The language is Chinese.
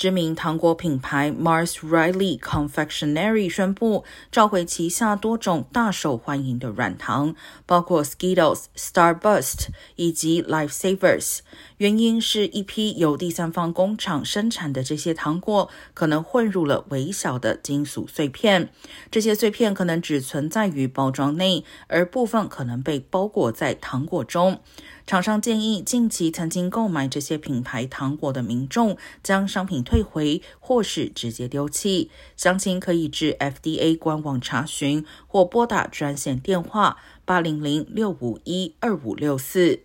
知名糖果品牌 Mars Riley Confectionery 宣布召回旗下多种大受欢迎的软糖，包括 Skittles、Starburst 以及 Lifesavers。原因是一批由第三方工厂生产的这些糖果可能混入了微小的金属碎片，这些碎片可能只存在于包装内，而部分可能被包裹在糖果中。厂商建议近期曾经购买这些品牌糖果的民众将商品退回，或是直接丢弃。详情可以至 FDA 官网查询，或拨打专线电话八零零六五一二五六四。